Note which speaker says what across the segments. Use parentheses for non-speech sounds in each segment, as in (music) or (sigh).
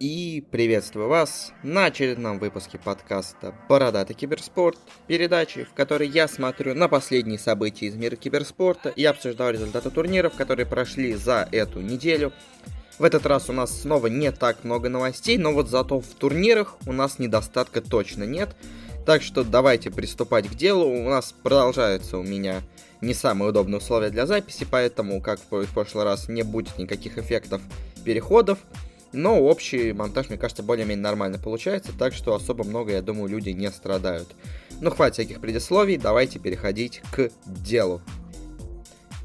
Speaker 1: И приветствую вас на очередном выпуске подкаста «Бородатый киберспорт», передачи, в которой я смотрю на последние события из мира киберспорта и обсуждаю результаты турниров, которые прошли за эту неделю. В этот раз у нас снова не так много новостей, но вот зато в турнирах у нас недостатка точно нет. Так что давайте приступать к делу. У нас продолжается у меня не самые удобные условия для записи, поэтому, как в прошлый раз, не будет никаких эффектов переходов. Но общий монтаж, мне кажется, более-менее нормально получается, так что особо много, я думаю, люди не страдают. Ну, хватит всяких предисловий, давайте переходить к делу.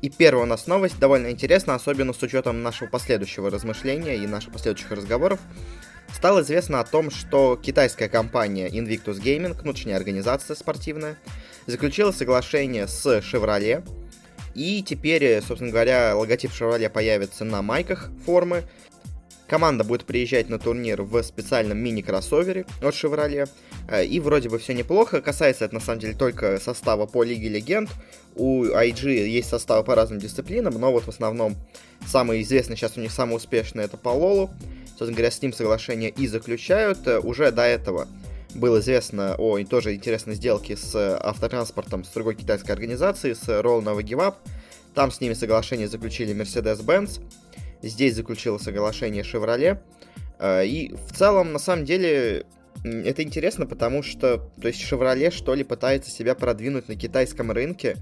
Speaker 1: И первая у нас новость довольно интересна, особенно с учетом нашего последующего размышления и наших последующих разговоров. Стало известно о том, что китайская компания Invictus Gaming, ну, точнее, организация спортивная, заключила соглашение с Chevrolet, и теперь, собственно говоря, логотип Chevrolet появится на майках формы, Команда будет приезжать на турнир в специальном мини-кроссовере от Chevrolet. Э, и вроде бы все неплохо. Касается это на самом деле только состава по Лиге Легенд. У IG есть составы по разным дисциплинам, но вот в основном самый известный сейчас у них самый успешный это по Лолу. Собственно говоря, с ним соглашение и заключают. Э, уже до этого было известно о тоже интересной сделке с автотранспортом с другой китайской организацией, с Roll Nova Give Up. Там с ними соглашение заключили Mercedes-Benz. Здесь заключила соглашение Chevrolet. Э, и в целом, на самом деле, это интересно, потому что, то есть, Chevrolet, что ли, пытается себя продвинуть на китайском рынке,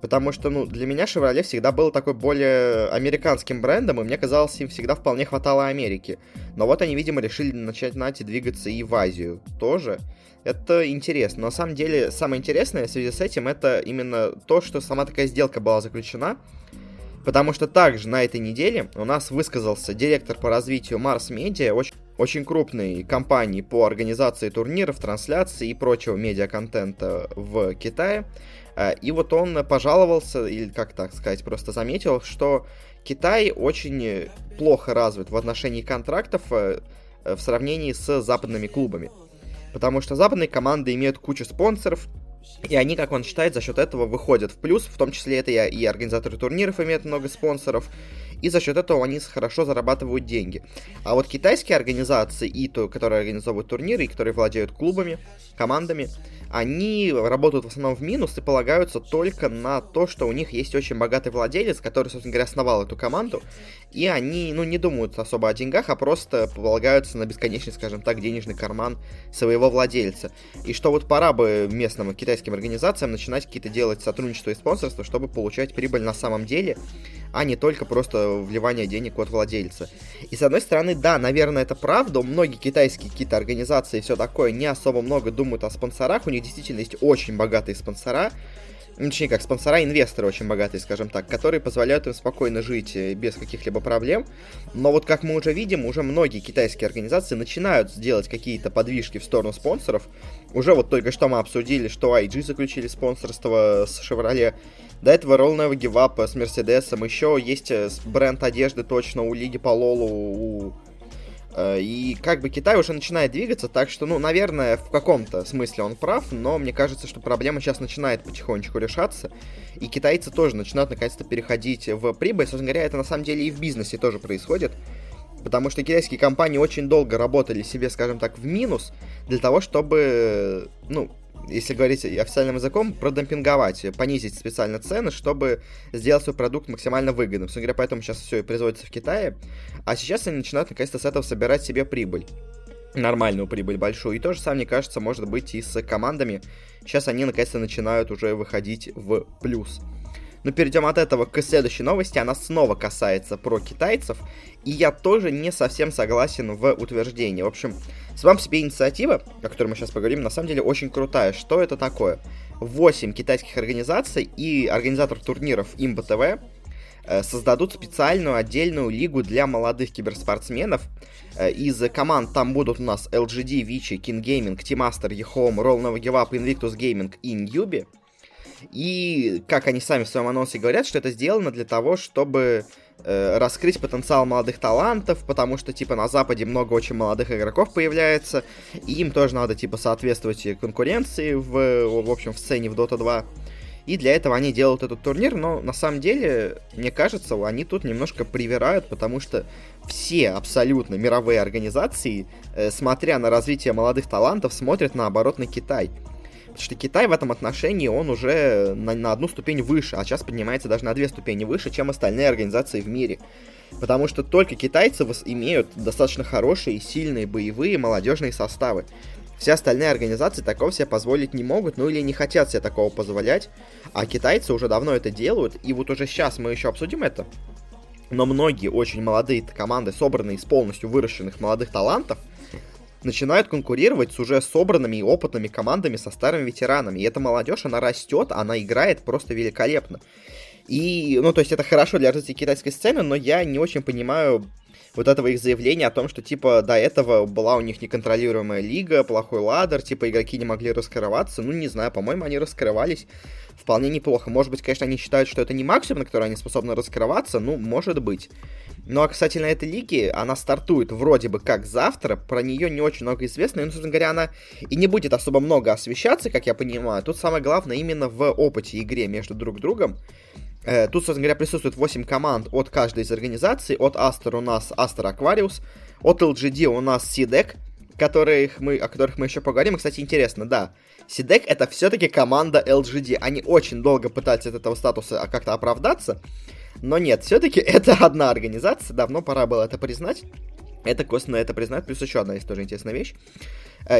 Speaker 1: потому что, ну, для меня Chevrolet всегда был такой более американским брендом, и мне казалось, им всегда вполне хватало Америки. Но вот они, видимо, решили начать нати двигаться и в Азию тоже. Это интересно. Но на самом деле, самое интересное в связи с этим, это именно то, что сама такая сделка была заключена, Потому что также на этой неделе у нас высказался директор по развитию Mars Media, очень, очень крупной компании по организации турниров, трансляций и прочего медиаконтента в Китае. Э, и вот он пожаловался, или как так сказать, просто заметил, что Китай очень плохо развит в отношении контрактов э, в сравнении с западными клубами. Потому что западные команды имеют кучу спонсоров, и они, как он считает, за счет этого выходят в плюс, в том числе это и организаторы турниров имеют много спонсоров, и за счет этого они хорошо зарабатывают деньги. А вот китайские организации, и то, которые организовывают турниры, и которые владеют клубами, командами, они работают в основном в минус и полагаются только на то, что у них есть очень богатый владелец, который, собственно говоря, основал эту команду, и они, ну, не думают особо о деньгах, а просто полагаются на бесконечный, скажем так, денежный карман своего владельца. И что вот пора бы местным китайским организациям начинать какие-то делать сотрудничество и спонсорство, чтобы получать прибыль на самом деле, а не только просто вливание денег от владельца. И с одной стороны, да, наверное, это правда, многие китайские какие-то организации и все такое не особо много думают о спонсорах, у них действительно есть очень богатые спонсора, точнее как, спонсора, инвесторы очень богатые, скажем так, которые позволяют им спокойно жить э, без каких-либо проблем. Но вот как мы уже видим, уже многие китайские организации начинают сделать какие-то подвижки в сторону спонсоров. Уже вот только что мы обсудили, что IG заключили спонсорство с Chevrolet. До этого Roll Never Give Up с Мерседесом. Еще есть э, бренд одежды точно у Лиги по Лолу, у и как бы Китай уже начинает двигаться, так что, ну, наверное, в каком-то смысле он прав, но мне кажется, что проблема сейчас начинает потихонечку решаться, и китайцы тоже начинают наконец-то переходить в прибыль. Собственно говоря, это на самом деле и в бизнесе тоже происходит, потому что китайские компании очень долго работали себе, скажем так, в минус для того, чтобы, ну, если говорить официальным языком, продемпинговать, понизить специально цены, чтобы сделать свой продукт максимально выгодным. Собственно говоря, поэтому сейчас все и производится в Китае. А сейчас они начинают наконец-то с этого собирать себе прибыль. Нормальную прибыль большую. И то же самое, мне кажется, может быть и с командами. Сейчас они наконец-то начинают уже выходить в плюс. Но перейдем от этого к следующей новости. Она снова касается про китайцев. И я тоже не совсем согласен в утверждении. В общем, сама по себе инициатива, о которой мы сейчас поговорим, на самом деле очень крутая. Что это такое? 8 китайских организаций и организатор турниров Имба ТВ э, создадут специальную отдельную лигу для молодых киберспортсменов. Э, из команд там будут у нас LGD, Vici, King Gaming, Team Master, eHome, Roll Nova Give Up, Invictus Gaming и Newbie. И, как они сами в своем анонсе говорят, что это сделано для того, чтобы э, раскрыть потенциал молодых талантов, потому что, типа, на Западе много очень молодых игроков появляется, и им тоже надо, типа, соответствовать конкуренции в, в общем, в сцене в Dota 2. И для этого они делают этот турнир, но на самом деле, мне кажется, они тут немножко привирают, потому что все абсолютно мировые организации, э, смотря на развитие молодых талантов, смотрят наоборот на Китай. Что Китай в этом отношении, он уже на, на одну ступень выше, а сейчас поднимается даже на две ступени выше, чем остальные организации в мире. Потому что только китайцы имеют достаточно хорошие, сильные боевые молодежные составы. Все остальные организации такого себе позволить не могут, ну или не хотят себе такого позволять. А китайцы уже давно это делают, и вот уже сейчас мы еще обсудим это. Но многие очень молодые команды, собранные из полностью выращенных молодых талантов, начинают конкурировать с уже собранными и опытными командами со старыми ветеранами. И эта молодежь, она растет, она играет просто великолепно. И, ну, то есть это хорошо для развития китайской сцены, но я не очень понимаю вот этого их заявления о том, что, типа, до этого была у них неконтролируемая лига, плохой ладер, типа, игроки не могли раскрываться. Ну, не знаю, по-моему, они раскрывались вполне неплохо. Может быть, конечно, они считают, что это не максимум, на который они способны раскрываться, ну, может быть. Ну, а касательно этой лиги, она стартует вроде бы как завтра, про нее не очень много известно, и, ну, собственно говоря, она и не будет особо много освещаться, как я понимаю. Тут самое главное именно в опыте игре между друг другом. Э, тут, собственно говоря, присутствует 8 команд от каждой из организаций. От Aster у нас Aster Aquarius, от LGD у нас SeaDeck, которых мы, о которых мы еще поговорим. И, кстати, интересно, да, SeaDeck это все-таки команда LGD. Они очень долго пытались от этого статуса как-то оправдаться, но нет, все-таки (laughs) это одна организация, давно пора было это признать. Это косвенно это признать, плюс еще одна есть тоже интересная вещь.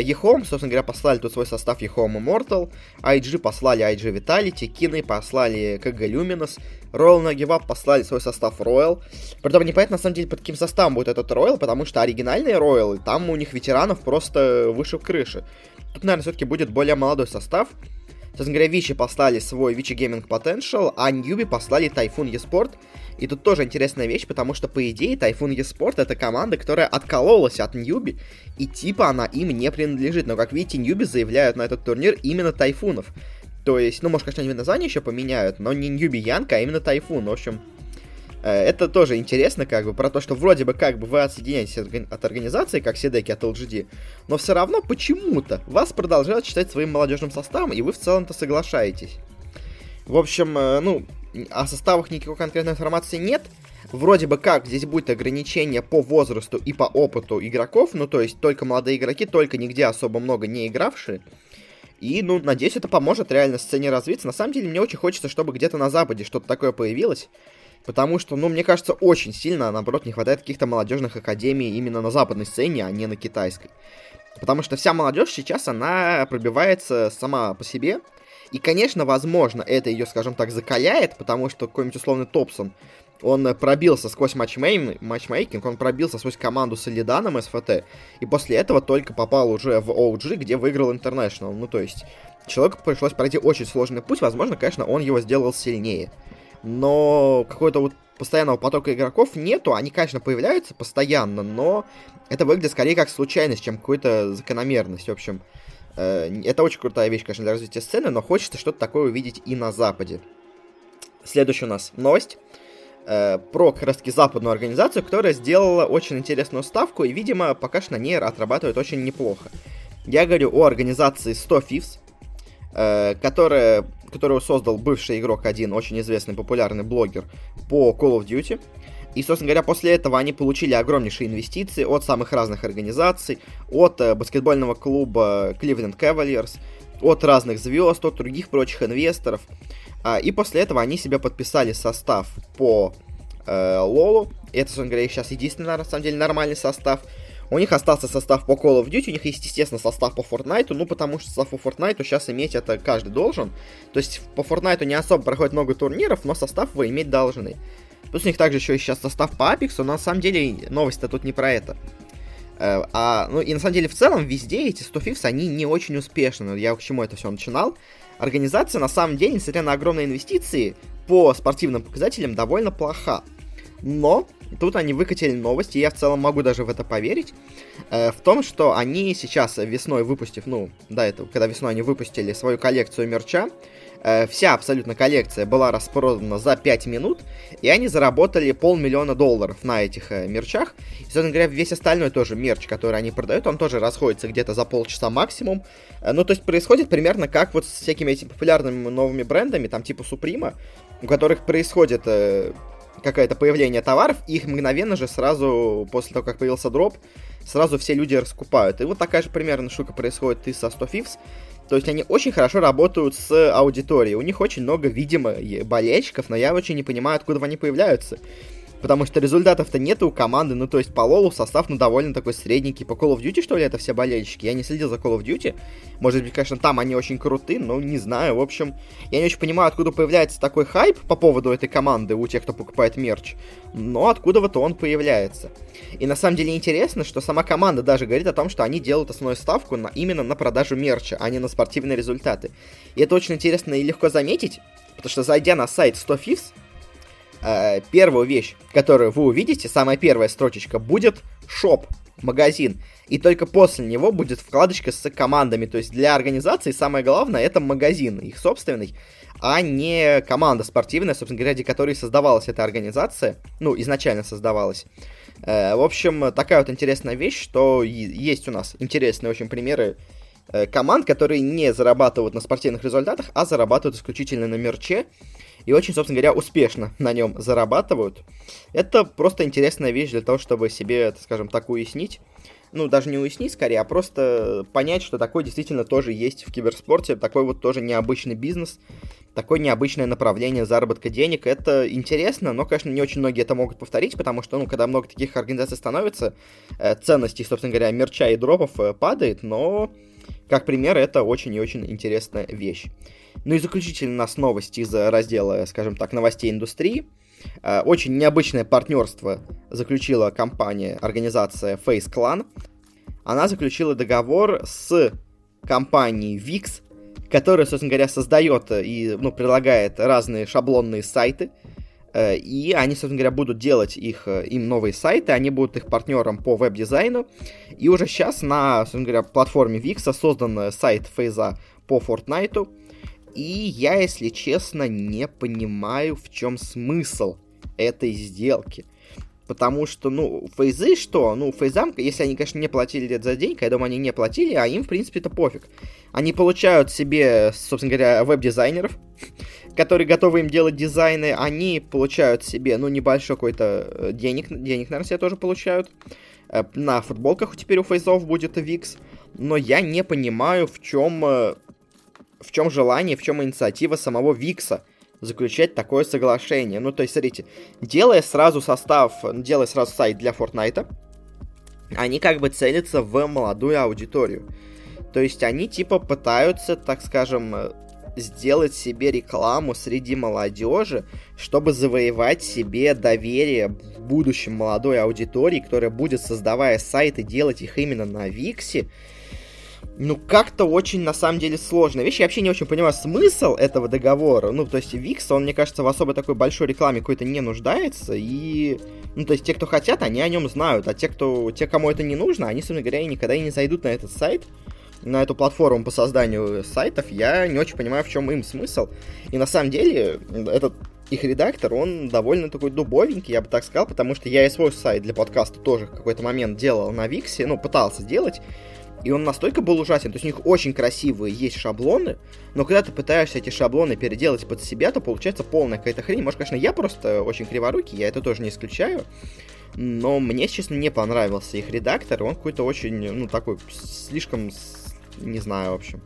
Speaker 1: Ехом, э, собственно говоря, послали тут свой состав Ехом Immortal, IG послали IG Vitality, Кины послали КГ Luminous, Royal на послали свой состав Royal. Притом непонятно, на самом деле, под каким составом будет этот Royal, потому что оригинальные Royal, там у них ветеранов просто выше крыши. Тут, наверное, все-таки будет более молодой состав. Собственно говоря, Вичи послали свой Вичи Gaming Potential, а Ньюби послали Typhoon eSport. И тут тоже интересная вещь, потому что, по идее, Typhoon eSport это команда, которая откололась от Ньюби, и типа она им не принадлежит. Но, как видите, Ньюби заявляют на этот турнир именно Тайфунов. То есть, ну, может, конечно, они название еще поменяют, но не Ньюби Янка, а именно Тайфун. В общем, это тоже интересно, как бы, про то, что вроде бы как бы вы отсоединяетесь от организации, как Седеки от LGD, но все равно почему-то вас продолжают считать своим молодежным составом, и вы в целом-то соглашаетесь. В общем, э, ну, о составах никакой конкретной информации нет. Вроде бы как здесь будет ограничение по возрасту и по опыту игроков, ну то есть только молодые игроки, только нигде особо много не игравшие. И, ну, надеюсь, это поможет реально сцене развиться. На самом деле, мне очень хочется, чтобы где-то на Западе что-то такое появилось. Потому что, ну, мне кажется, очень сильно, наоборот, не хватает каких-то молодежных академий именно на западной сцене, а не на китайской. Потому что вся молодежь сейчас, она пробивается сама по себе. И, конечно, возможно, это ее, скажем так, закаляет, потому что какой-нибудь условный Топсон, он пробился сквозь матчмейн, матчмейкинг, он пробился сквозь команду с Элиданом СФТ, и после этого только попал уже в OG, где выиграл International. Ну, то есть, человеку пришлось пройти очень сложный путь, возможно, конечно, он его сделал сильнее. Но какой-то вот постоянного потока игроков нету, они, конечно, появляются постоянно, но это выглядит скорее как случайность, чем какую-то закономерность. В общем, э, это очень крутая вещь, конечно, для развития сцены, но хочется что-то такое увидеть и на Западе. Следующая у нас новость э, про как раз таки западную организацию, которая сделала очень интересную ставку и, видимо, пока что на ней отрабатывает очень неплохо. Я говорю о организации 100 Fifths, э, которая, которую создал бывший игрок один, очень известный популярный блогер по Call of Duty. И, собственно говоря, после этого они получили огромнейшие инвестиции от самых разных организаций, от э, баскетбольного клуба Cleveland Cavaliers, от разных звезд, от других прочих инвесторов. А, и после этого они себе подписали состав по э, Лолу. Это, собственно говоря, сейчас единственный, на самом деле, нормальный состав. У них остался состав по Call of Duty, у них есть, естественно, состав по Fortnite, ну, потому что состав по Fortnite сейчас иметь это каждый должен. То есть по Fortnite не особо проходит много турниров, но состав вы иметь должны. Плюс у них также еще и сейчас состав по Apex, но на самом деле новость-то тут не про это. Э, а, ну и на самом деле в целом везде эти 100 Fifths, они не очень успешны. Я к чему это все начинал организация на самом деле, несмотря на огромные инвестиции, по спортивным показателям довольно плоха. Но тут они выкатили новости, и я в целом могу даже в это поверить, э, в том, что они сейчас весной выпустив, ну, до этого, когда весной они выпустили свою коллекцию мерча, Э, вся абсолютно коллекция была распродана за 5 минут, и они заработали полмиллиона долларов на этих э, мерчах. И, собственно говоря, весь остальной тоже мерч, который они продают, он тоже расходится где-то за полчаса максимум. Э, ну, то есть происходит примерно как вот с всякими этими популярными новыми брендами, там типа Supreme, у которых происходит э, какое-то появление товаров, и их мгновенно же сразу, после того, как появился дроп, сразу все люди раскупают. И вот такая же примерно штука происходит и со 100 Fifths. То есть они очень хорошо работают с аудиторией. У них очень много, видимо, болельщиков, но я очень не понимаю, откуда они появляются. Потому что результатов-то нет у команды, ну то есть по Лолу состав, ну довольно такой средненький. По Call of Duty, что ли, это все болельщики? Я не следил за Call of Duty. Может быть, конечно, там они очень круты, но не знаю. В общем, я не очень понимаю, откуда появляется такой хайп по поводу этой команды у тех, кто покупает мерч. Но откуда вот он появляется. И на самом деле интересно, что сама команда даже говорит о том, что они делают основную ставку на, именно на продажу мерча, а не на спортивные результаты. И это очень интересно и легко заметить, потому что зайдя на сайт 100 Fifths, э, первую вещь, которую вы увидите, самая первая строчечка, будет шоп, магазин. И только после него будет вкладочка с командами. То есть для организации самое главное это магазин, их собственный, а не команда спортивная, собственно говоря, ради которой создавалась эта организация. Ну, изначально создавалась. Э, в общем, такая вот интересная вещь, что есть у нас интересные очень примеры э, команд, которые не зарабатывают на спортивных результатах, а зарабатывают исключительно на мерче и очень, собственно говоря, успешно на нем зарабатывают. Это просто интересная вещь для того, чтобы себе, скажем так, уяснить. Ну, даже не уяснить скорее, а просто понять, что такое действительно тоже есть в киберспорте, такой вот тоже необычный бизнес, такое необычное направление заработка денег. Это интересно, но, конечно, не очень многие это могут повторить, потому что, ну, когда много таких организаций становится, э, ценности, собственно говоря, мерча и дропов э, падает, но, как пример, это очень и очень интересная вещь. Ну и заключительно у нас новость из раздела, скажем так, новостей индустрии. Э, очень необычное партнерство заключила компания, организация Face Clan. Она заключила договор с компанией VIX, которая, собственно говоря, создает и ну, предлагает разные шаблонные сайты. Э, и они, собственно говоря, будут делать их, э, им новые сайты, они будут их партнером по веб-дизайну. И уже сейчас на, собственно говоря, платформе VIX создан сайт Фейза по Fortnite, и я, если честно, не понимаю, в чем смысл этой сделки. Потому что, ну, фейзы что? Ну, фейзам, если они, конечно, не платили это за деньги, я думаю, они не платили, а им, в принципе, это пофиг. Они получают себе, собственно говоря, веб-дизайнеров, (laughs) которые готовы им делать дизайны, они получают себе, ну, небольшой какой-то э, денег, денег, наверное, себе тоже получают. Э, на футболках теперь у фейзов будет VIX, но я не понимаю, в чем э, в чем желание, в чем инициатива самого Викса заключать такое соглашение. Ну, то есть, смотрите, делая сразу состав, делая сразу сайт для Fortnite, они как бы целятся в молодую аудиторию. То есть они типа пытаются, так скажем, сделать себе рекламу среди молодежи, чтобы завоевать себе доверие в будущем молодой аудитории, которая будет, создавая сайты, делать их именно на Виксе, ну, как-то очень, на самом деле, сложная вещь. Я вообще не очень понимаю смысл этого договора. Ну, то есть, Викс, он, мне кажется, в особо такой большой рекламе какой-то не нуждается. И, ну, то есть, те, кто хотят, они о нем знают. А те, кто, те, кому это не нужно, они, собственно говоря, никогда и не зайдут на этот сайт, на эту платформу по созданию сайтов. Я не очень понимаю, в чем им смысл. И, на самом деле, этот их редактор, он довольно такой дубовенький, я бы так сказал, потому что я и свой сайт для подкаста тоже в какой-то момент делал на Виксе, ну, пытался сделать, и он настолько был ужасен. То есть у них очень красивые есть шаблоны, но когда ты пытаешься эти шаблоны переделать под себя, то получается полная какая-то хрень. Может, конечно, я просто очень криворукий, я это тоже не исключаю. Но мне, честно, не понравился их редактор. Он какой-то очень, ну, такой, слишком, не знаю, в общем.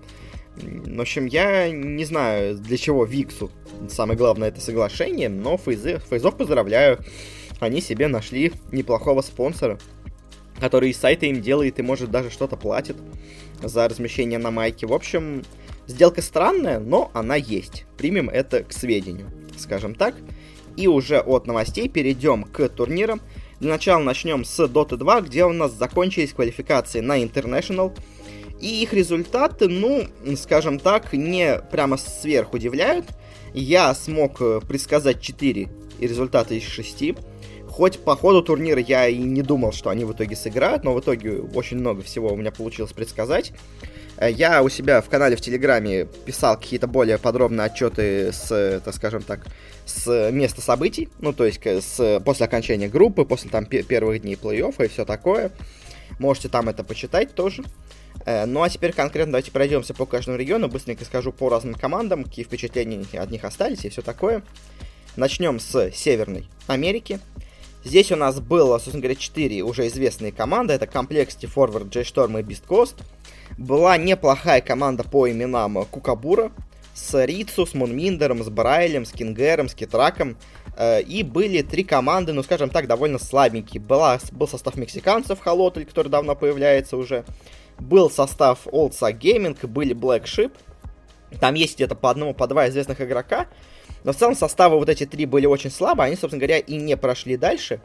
Speaker 1: В общем, я не знаю, для чего Виксу самое главное это соглашение, но Фейзы, Фейзов поздравляю. Они себе нашли неплохого спонсора который сайты им делает и может даже что-то платит за размещение на майке. В общем, сделка странная, но она есть. Примем это к сведению, скажем так. И уже от новостей перейдем к турнирам. Для начала начнем с Dota 2, где у нас закончились квалификации на International. И их результаты, ну, скажем так, не прямо сверх удивляют. Я смог предсказать 4 результата из 6. Хоть по ходу турнира я и не думал, что они в итоге сыграют, но в итоге очень много всего у меня получилось предсказать. Э, я у себя в канале в Телеграме писал какие-то более подробные отчеты с, так скажем так, с места событий, ну, то есть с, после окончания группы, после там первых дней плей-оффа и все такое. Можете там это почитать тоже. Э, ну а теперь конкретно давайте пройдемся по каждому региону, быстренько скажу по разным командам, какие впечатления от них остались и все такое. Начнем с Северной Америки. Здесь у нас было, собственно говоря, 4 уже известные команды. Это Complexity, Forward, J-Storm и Beast Coast. Была неплохая команда по именам Кукабура, с Рицу, с Мунминдером, с Брайлем, с Кингером, с Китраком. Э, и были три команды, ну, скажем так, довольно слабенькие. Была, был состав мексиканцев, Холотль, который давно появляется уже. Был состав Sack Gaming, были Black Ship. Там есть где-то по одному, по два известных игрока. Но в целом составы вот эти три были очень слабые, они, собственно говоря, и не прошли дальше.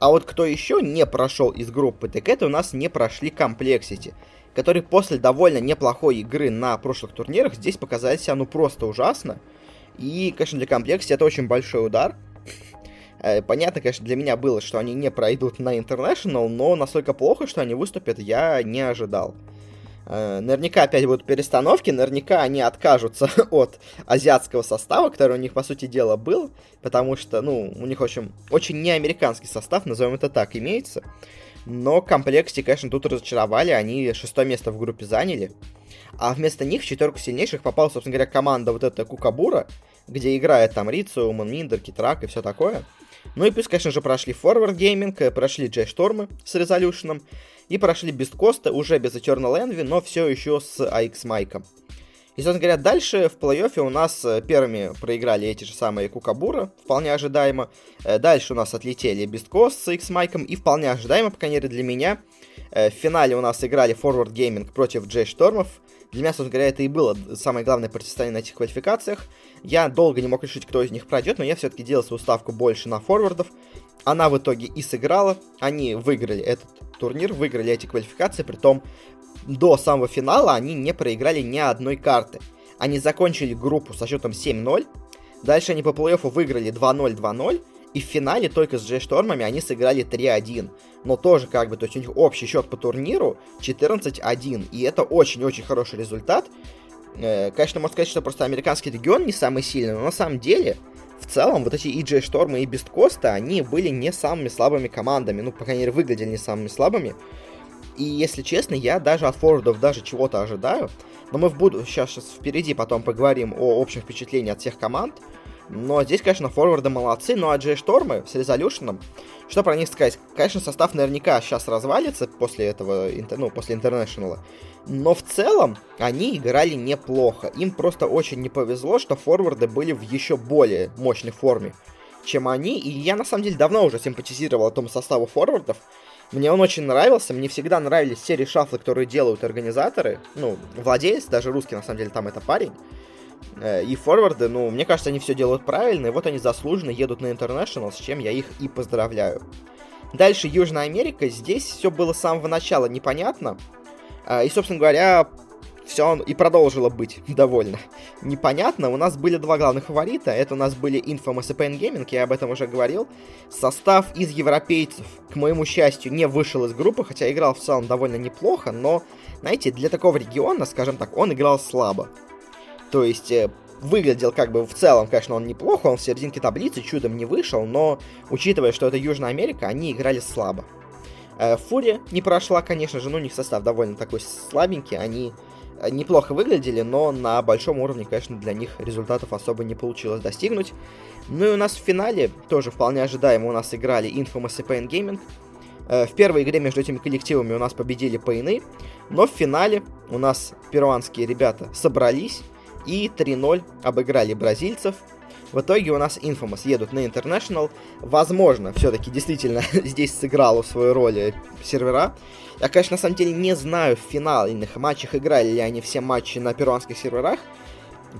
Speaker 1: А вот кто еще не прошел из группы, так это у нас не прошли Complexity, которые после довольно неплохой игры на прошлых турнирах здесь показали себя ну просто ужасно. И, конечно, для Complexity это очень большой удар. Э, понятно, конечно, для меня было, что они не пройдут на International, но настолько плохо, что они выступят, я не ожидал. Э, наверняка опять будут перестановки, наверняка они откажутся (laughs) от азиатского состава, который у них, по сути дела, был, потому что, ну, у них очень, очень неамериканский состав, назовем это так, имеется. Но комплекте, конечно, тут разочаровали, они шестое место в группе заняли. А вместо них в четверку сильнейших попала, собственно говоря, команда вот эта Кукабура, где играет там Рицу, Манминдер, Китрак и все такое. Ну и плюс, конечно же, прошли Forward Gaming, э, прошли Джей Штормы с Резолюшеном, и прошли без Коста, уже без Eternal Envy, но все еще с AX Майком. И, собственно говоря, дальше в плей-оффе у нас э, первыми проиграли эти же самые Кукабура, вполне ожидаемо. Э, дальше у нас отлетели Бесткост с X Майком, и вполне ожидаемо, по крайней мере, для меня. Э, в финале у нас играли Forward Gaming против Джей Штормов. Для меня, собственно говоря, это и было самое главное противостояние на этих квалификациях. Я долго не мог решить, кто из них пройдет, но я все-таки делал свою ставку больше на форвардов. Она в итоге и сыграла. Они выиграли этот турнир, выиграли эти квалификации, при том до самого финала они не проиграли ни одной карты. Они закончили группу со счетом 7-0, дальше они по плей-оффу выиграли 2-0, 2-0, и в финале только с Джей-Штормами они сыграли 3-1. Но тоже как бы, то есть у них общий счет по турниру 14-1, и это очень-очень хороший результат. Э, конечно, можно сказать, что просто американский регион не самый сильный, но на самом деле в целом вот эти EJ Штормы и Бесткоста, они были не самыми слабыми командами, ну, по крайней мере, выглядели не самыми слабыми. И, если честно, я даже от форвардов даже чего-то ожидаю. Но мы в буду сейчас, сейчас впереди потом поговорим о общем впечатлении от всех команд. Но здесь, конечно, форварды молодцы, ну а Джей Штормы с Резолюшеном, что про них сказать? Конечно, состав наверняка сейчас развалится после этого, ну, после Интернешнала. Но в целом они играли неплохо. Им просто очень не повезло, что форварды были в еще более мощной форме, чем они. И я на самом деле давно уже симпатизировал этому составу форвардов. Мне он очень нравился, мне всегда нравились все решафлы, которые делают организаторы, ну, владелец, даже русский, на самом деле, там это парень. Э, и форварды, ну, мне кажется, они все делают правильно, и вот они заслуженно едут на International, с чем я их и поздравляю. Дальше Южная Америка, здесь все было с самого начала непонятно, э, и, собственно говоря, все и продолжило быть (laughs) довольно непонятно. У нас были два главных фаворита. Это у нас были Infamous и Pain Gaming, я об этом уже говорил. Состав из европейцев, к моему счастью, не вышел из группы, хотя играл в целом довольно неплохо, но, знаете, для такого региона, скажем так, он играл слабо. То есть, э, выглядел как бы в целом, конечно, он неплохо, он в серединке таблицы чудом не вышел, но, учитывая, что это Южная Америка, они играли слабо. Э, Фурия не прошла, конечно же, но у них состав довольно такой слабенький, они Э, неплохо выглядели, но на большом уровне, конечно, для них результатов особо не получилось достигнуть. Ну и у нас в финале, тоже вполне ожидаемо, у нас играли Infamous и Pain Gaming. В первой игре между этими коллективами у нас победили Пейны, но в финале у нас перуанские ребята собрались и 3-0 обыграли бразильцев. В итоге у нас Infamous едут на International. Возможно, все-таки действительно (laughs) здесь сыграла свою роль сервера. Я, конечно, на самом деле не знаю в финальных матчах, играли ли они все матчи на перуанских серверах,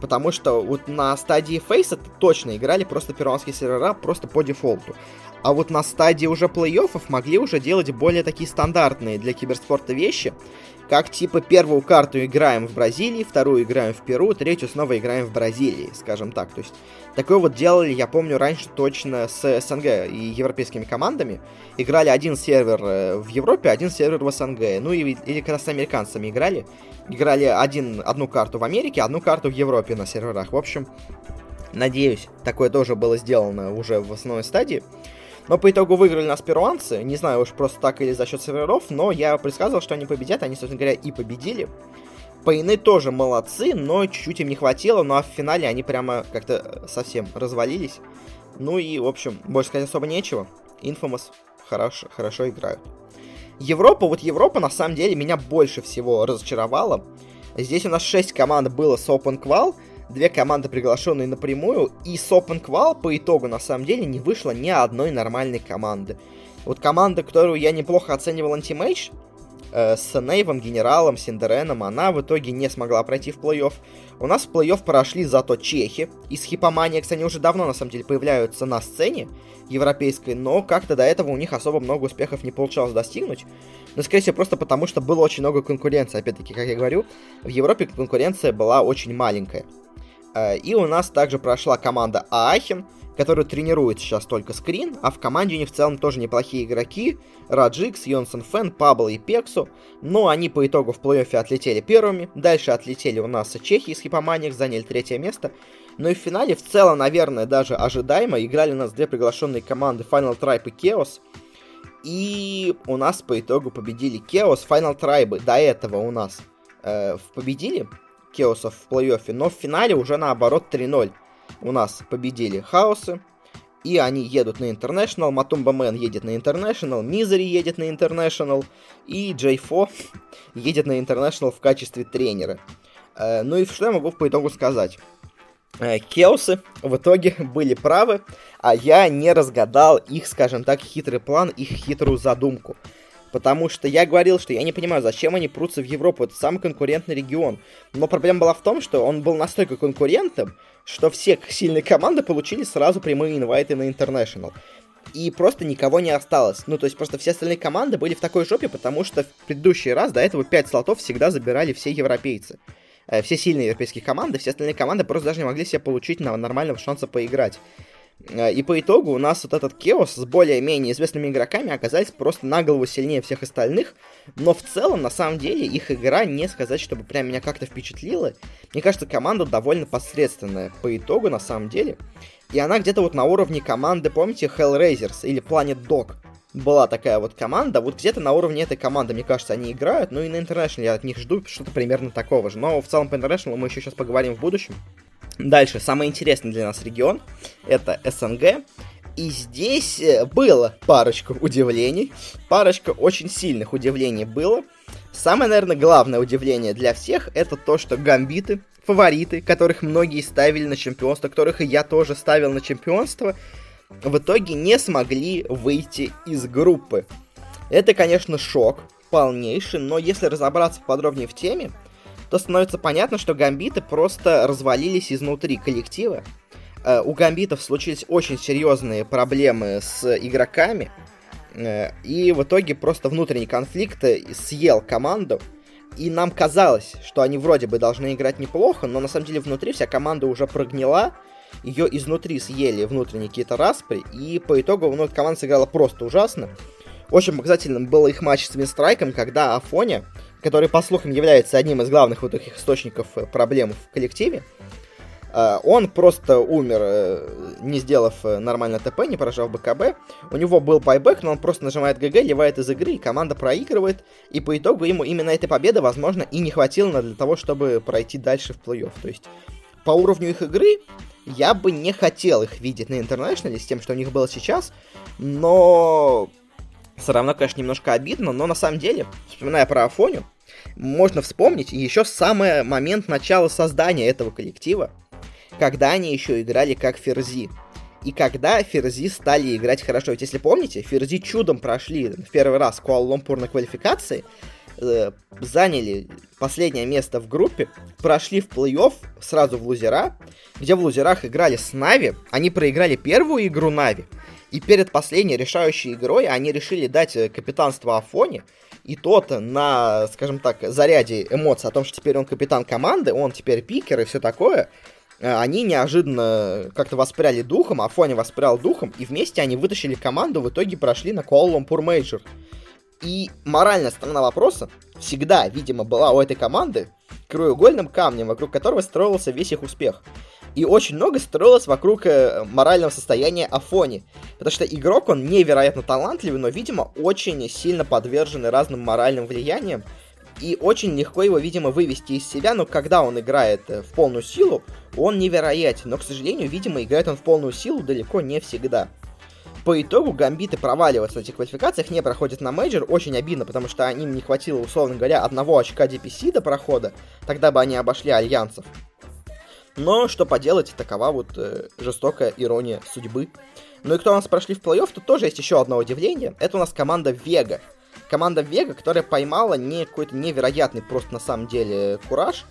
Speaker 1: потому что вот на стадии фейса точно играли просто перуанские сервера, просто по дефолту. А вот на стадии уже плей-оффов могли уже делать более такие стандартные для киберспорта вещи, как типа первую карту играем в Бразилии, вторую играем в Перу, третью снова играем в Бразилии, скажем так. То есть такое вот делали, я помню, раньше точно с СНГ и европейскими командами. Играли один сервер э, в Европе, один сервер в СНГ. Ну и, или когда с американцами играли. Играли один, одну карту в Америке, одну карту в Европе на серверах. В общем, надеюсь, такое тоже было сделано уже в основной стадии. Но по итогу выиграли нас перуанцы. Не знаю уж просто так или за счет серверов, но я предсказывал, что они победят. Они, собственно говоря, и победили. Пейны тоже молодцы, но чуть-чуть им не хватило. Ну а в финале они прямо как-то совсем развалились. Ну и, в общем, больше сказать особо нечего. Infamous хорошо, хорошо играют. Европа, вот Европа на самом деле меня больше всего разочаровала. Здесь у нас 6 команд было с Open Qual, две команды, приглашенные напрямую, и с Open Qual по итогу на самом деле не вышло ни одной нормальной команды. Вот команда, которую я неплохо оценивал антимейдж, э, с Нейвом, Генералом, Синдереном, она в итоге не смогла пройти в плей-офф. У нас в плей-офф прошли зато чехи из Хипоманиакс, они уже давно на самом деле появляются на сцене европейской, но как-то до этого у них особо много успехов не получалось достигнуть. Но, скорее всего, просто потому, что было очень много конкуренции. Опять-таки, как я говорю, в Европе конкуренция была очень маленькая. Э, и у нас также прошла команда Аахен, которая тренирует сейчас только скрин, а в команде у них в целом тоже неплохие игроки. Раджикс, Йонсон Фен, Пабло и Пексу. Но они по итогу в плей-оффе отлетели первыми. Дальше отлетели у нас Чехии с Хипоманиях, заняли третье место. Ну и в финале в целом, наверное, даже ожидаемо играли у нас две приглашенные команды Final Tribe и Chaos. И у нас по итогу победили Chaos, Final Tribe. До этого у нас э, победили Кеосов в плей-оффе, но в финале уже наоборот 3-0 у нас победили Хаосы, и они едут на International, Матумба Мэн едет на International, Мизери едет на International, и Джей Фо едет на International в качестве тренера. Э, ну и что я могу по итогу сказать? Э, Кеосы в итоге были правы, а я не разгадал их, скажем так, хитрый план, их хитрую задумку. Потому что я говорил, что я не понимаю, зачем они прутся в Европу, это самый конкурентный регион. Но проблема была в том, что он был настолько конкурентным, что все сильные команды получили сразу прямые инвайты на International. И просто никого не осталось. Ну, то есть просто все остальные команды были в такой жопе, потому что в предыдущий раз до этого 5 слотов всегда забирали все европейцы. Э, все сильные европейские команды, все остальные команды просто даже не могли себе получить на нормального шанса поиграть. Э, и по итогу у нас вот этот Кеос с более-менее известными игроками оказались просто на голову сильнее всех остальных. Но в целом, на самом деле, их игра не сказать, чтобы прям меня как-то впечатлила. Мне кажется, команда довольно посредственная по итогу, на самом деле. И она где-то вот на уровне команды, помните, Hellraisers или Planet Dog. Была такая вот команда, вот где-то на уровне этой команды, мне кажется, они играют, ну и на International я от них жду что-то примерно такого же. Но в целом по International мы еще сейчас поговорим в будущем. Дальше, самый интересный для нас регион, это СНГ. И здесь э, было парочку удивлений, парочка очень сильных удивлений было. Самое, наверное, главное удивление для всех, это то, что гамбиты, фавориты, которых многие ставили на чемпионство, которых и я тоже ставил на чемпионство, в итоге не смогли выйти из группы. Это, конечно, шок полнейший, но если разобраться подробнее в теме, то становится понятно, что гамбиты просто развалились изнутри коллектива. Э, у гамбитов случились очень серьезные проблемы с игроками, э, и в итоге просто внутренний конфликт съел команду. И нам казалось, что они вроде бы должны играть неплохо, но на самом деле внутри вся команда уже прогнила, ее изнутри съели внутренние какие-то распри, и по итогу ну, команда сыграла просто ужасно. Очень показательным был их матч с Винстрайком, когда Афоня который, по слухам, является одним из главных вот таких источников э, проблем в коллективе, э, он просто умер, э, не сделав нормально ТП, не прожав БКБ. У него был байбек, но он просто нажимает ГГ, ливает из игры, и команда проигрывает. И по итогу ему именно этой победы, возможно, и не хватило для того, чтобы пройти дальше в плей-офф. То есть по уровню их игры я бы не хотел их видеть на интернешнале с тем, что у них было сейчас, но все равно, конечно, немножко обидно, но на самом деле, вспоминая про Афоню, можно вспомнить еще самый момент начала создания этого коллектива, когда они еще играли как Ферзи. И когда Ферзи стали играть хорошо. Ведь если помните, Ферзи чудом прошли в первый раз Куала-Лумпур на квалификации, э, заняли последнее место в группе, прошли в плей-офф сразу в лузера, где в лузерах играли с Нави. Они проиграли первую игру Нави, И перед последней решающей игрой они решили дать э, капитанство Афоне, и тот на, скажем так, заряде эмоций о том, что теперь он капитан команды, он теперь пикер и все такое, э, они неожиданно как-то воспряли духом, Афоне воспрял духом, и вместе они вытащили команду, в итоге прошли на Куала-Лумпур Мейджор. И моральная сторона вопроса всегда, видимо, была у этой команды краеугольным камнем, вокруг которого строился весь их успех. И очень много строилось вокруг э, морального состояния Афони. Потому что игрок, он невероятно талантливый, но, видимо, очень сильно подверженный разным моральным влияниям. И очень легко его, видимо, вывести из себя, но когда он играет э, в полную силу, он невероятен. Но, к сожалению, видимо, играет он в полную силу далеко не всегда. По итогу гамбиты проваливаются на этих квалификациях, не проходят на мейджор. Очень обидно, потому что им не хватило, условно говоря, одного очка DPC до прохода. Тогда бы они обошли альянсов. Но что поделать, такова вот э, жестокая ирония судьбы. Ну и кто у нас прошли в плей-офф, тут тоже есть еще одно удивление. Это у нас команда Вега. Команда Вега, которая поймала не какой-то невероятный просто на самом деле кураж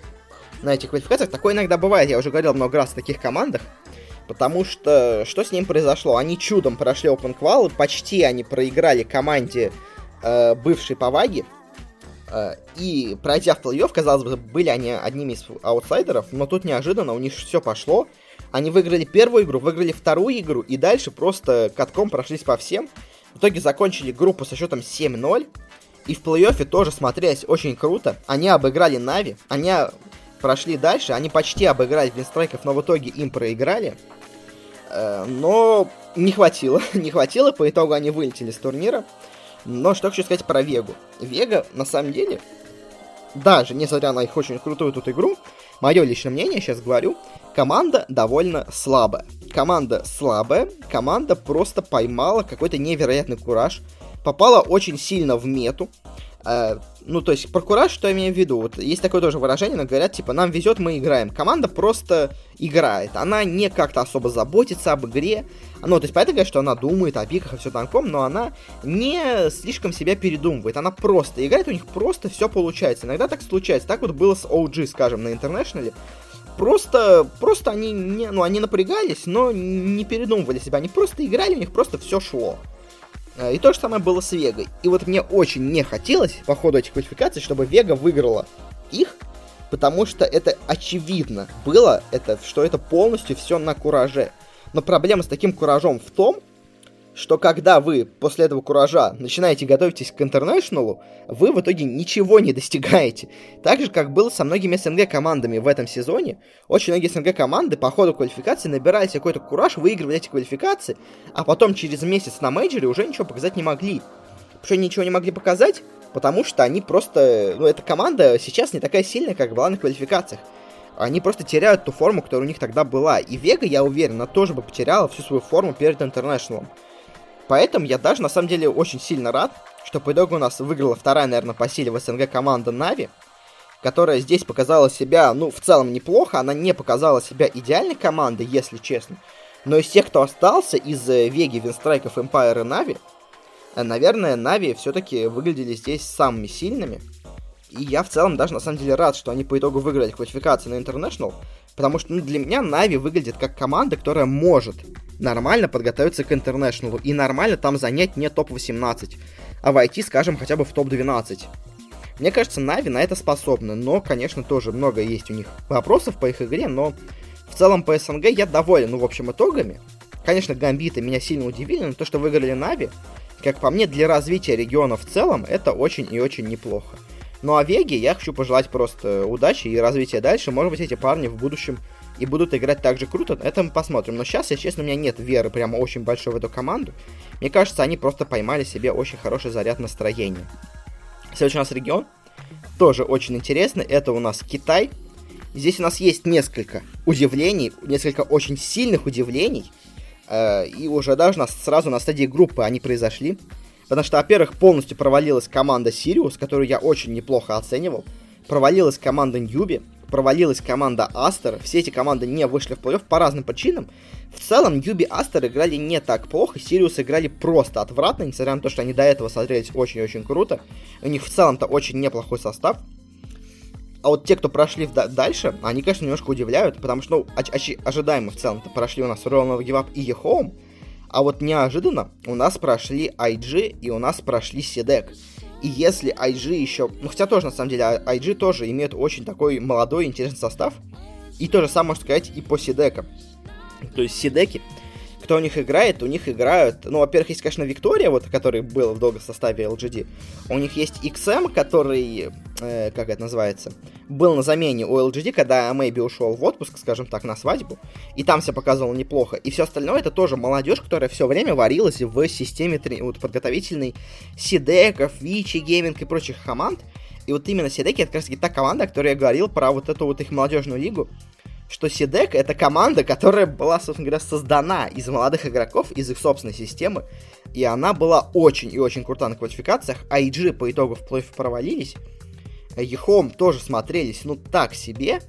Speaker 1: на этих квалификациях. Такое иногда бывает, я уже говорил много раз о таких командах. Потому что что с ним произошло? Они чудом прошли Open Qual, почти они проиграли команде э, бывшей Поваги, Э, и пройдя в плей-офф, казалось бы, были они одними из аутсайдеров, но тут неожиданно у них все пошло. Они выиграли первую игру, выиграли вторую игру, и дальше просто катком прошлись по всем. В итоге закончили группу со счетом 7-0. И в плей-оффе тоже смотрелись очень круто. Они обыграли Нави, они прошли дальше, они почти обыграли Винстрайков, но в итоге им проиграли. Э, но не хватило, (laughs) не хватило, по итогу они вылетели с турнира. Но что хочу сказать про Вегу. Вега, на самом деле, даже несмотря на их очень крутую тут игру, мое личное мнение, сейчас говорю, команда довольно слабая. Команда слабая, команда просто поймала какой-то невероятный кураж, попала очень сильно в мету, Э, ну, то есть, про что я имею в виду? Вот есть такое тоже выражение, но говорят, типа, нам везет, мы играем. Команда просто играет. Она не как-то особо заботится об игре. Ну, то есть, понятно, говорят, что она думает о пиках и все таком, но она не слишком себя передумывает. Она просто играет, у них просто все получается. Иногда так случается. Так вот было с OG, скажем, на Интернешнале. Просто, просто они не, ну, они напрягались, но не передумывали себя. Они просто играли, у них просто все шло. Э, и то же самое было с Вегой. И вот мне очень не хотелось по ходу этих квалификаций, чтобы Вега выиграла их, потому что это очевидно было, это, что это полностью все на кураже. Но проблема с таким куражом в том, что когда вы после этого куража начинаете готовиться к интернешналу, вы в итоге ничего не достигаете. Так же, как было со многими СНГ командами в этом сезоне. Очень многие СНГ команды по ходу квалификации набирали какой-то кураж, выигрывали эти квалификации, а потом через месяц на мейджоре уже ничего показать не могли. Почему ничего не могли показать? Потому что они просто... Ну, эта команда сейчас не такая сильная, как была на квалификациях они просто теряют ту форму, которая у них тогда была. И Вега, я уверен, она тоже бы потеряла всю свою форму перед Интернешнлом. Поэтому я даже на самом деле очень сильно рад, что по итогу у нас выиграла вторая, наверное, по силе в СНГ команда Нави, которая здесь показала себя, ну, в целом неплохо, она не показала себя идеальной командой, если честно. Но из тех, кто остался из э, Веги, Винстрайков, Empire и Нави, э, наверное, Нави все-таки выглядели здесь самыми сильными. И я в целом даже на самом деле рад, что они по итогу выиграли квалификации на International, потому что ну, для меня Нави выглядит как команда, которая может нормально подготовиться к Интернешнлу и нормально там занять не топ-18, а войти, скажем, хотя бы в топ-12. Мне кажется, Нави на это способны, но, конечно, тоже много есть у них вопросов по их игре, но в целом по СНГ я доволен, ну, в общем, итогами. Конечно, гамбиты меня сильно удивили, но то, что выиграли Нави, как по мне, для развития региона в целом, это очень и очень неплохо. Ну а Веге я хочу пожелать просто удачи и развития дальше. Может быть, эти парни в будущем и будут играть так же круто, это мы посмотрим. Но сейчас, если честно, у меня нет веры прямо очень большой в эту команду. Мне кажется, они просто поймали себе очень хороший заряд настроения. Следующий у нас регион. Тоже очень интересно. Это у нас Китай. Здесь у нас есть несколько удивлений, несколько очень сильных удивлений. Э, и уже даже нас сразу на стадии группы они произошли. Потому что, во-первых, полностью провалилась команда Сириус, которую я очень неплохо оценивал. Провалилась команда Ньюби провалилась команда Астер. Все эти команды не вышли в плей-офф по разным причинам. В целом, Ньюби, Астер играли не так плохо, Сириус играли просто отвратно, несмотря на то, что они до этого смотрелись очень-очень круто. У них в целом-то очень неплохой состав. А вот те, кто прошли дальше, они, конечно, немножко удивляют, потому что, ну, ожидаемо в целом-то прошли у нас Royal Up и EHOME, А вот неожиданно у нас прошли IG и у нас прошли CDEC. И если IG еще... Ну, хотя тоже, на самом деле, IG тоже имеет очень такой молодой интересный состав. И то же самое можно сказать и по CDEC. То есть CDEC кто у них играет, у них играют, ну, во-первых, есть, конечно, Виктория, вот, который был в долгом составе LGD, у них есть XM, который, э, как это называется, был на замене у LGD, когда Мэйби ушел в отпуск, скажем так, на свадьбу, и там все показывал неплохо, и все остальное это тоже молодежь, которая все время варилась в системе вот, подготовительной Сидеков, Вичи, Гейминг и прочих команд, и вот именно Сидеки это как раз таки та команда, о которой я говорил про вот эту вот их молодежную лигу, что Сидек это команда, которая была, собственно говоря, создана из молодых игроков, из их собственной системы, и она была очень и очень крута на квалификациях, а IG по итогу в плей провалились, Ехом тоже смотрелись, ну, так себе,